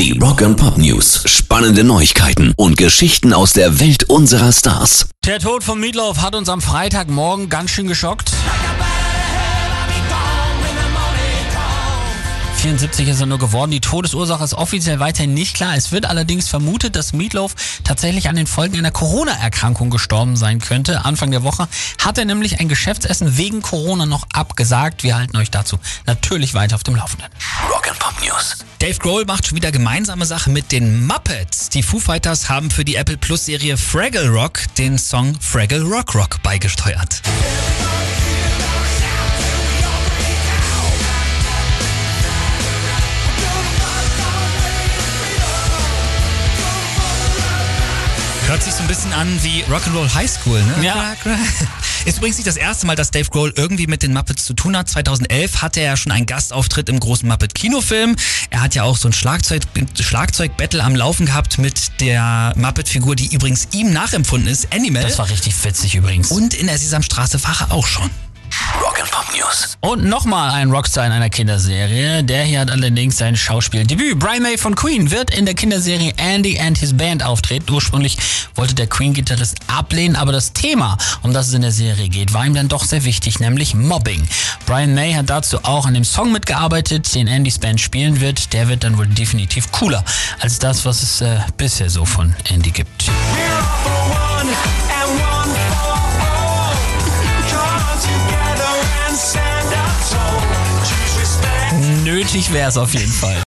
Die Rock and Pop News. Spannende Neuigkeiten und Geschichten aus der Welt unserer Stars. Der Tod von Meatloaf hat uns am Freitagmorgen ganz schön geschockt. 74 ist er nur geworden. Die Todesursache ist offiziell weiterhin nicht klar. Es wird allerdings vermutet, dass Meatloaf tatsächlich an den Folgen einer Corona-Erkrankung gestorben sein könnte. Anfang der Woche hat er nämlich ein Geschäftsessen wegen Corona noch abgesagt. Wir halten euch dazu natürlich weiter auf dem Laufenden. Rock and Pop News. Dave Grohl macht schon wieder gemeinsame Sache mit den Muppets. Die Foo Fighters haben für die Apple Plus Serie Fraggle Rock den Song Fraggle Rock Rock beigesteuert. Hört sich so ein bisschen an wie Rock'n'Roll High School, ne? Ja. Ist übrigens nicht das erste Mal, dass Dave Grohl irgendwie mit den Muppets zu tun hat. 2011 hatte er ja schon einen Gastauftritt im großen Muppet-Kinofilm. Er hat ja auch so ein Schlagzeug, Schlagzeug-Battle am Laufen gehabt mit der Muppet-Figur, die übrigens ihm nachempfunden ist, Animal. Das war richtig witzig übrigens. Und in der Sesamstraße Fahrer auch schon. Rock and Pop News. Und nochmal ein Rockstar in einer Kinderserie. Der hier hat allerdings sein Schauspieldebüt. Brian May von Queen wird in der Kinderserie Andy and His Band auftreten. Ursprünglich wollte der Queen-Gitarrist ablehnen, aber das Thema, um das es in der Serie geht, war ihm dann doch sehr wichtig, nämlich Mobbing. Brian May hat dazu auch an dem Song mitgearbeitet, den Andys Band spielen wird. Der wird dann wohl definitiv cooler als das, was es äh, bisher so von Andy gibt. Wäre es auf jeden Fall.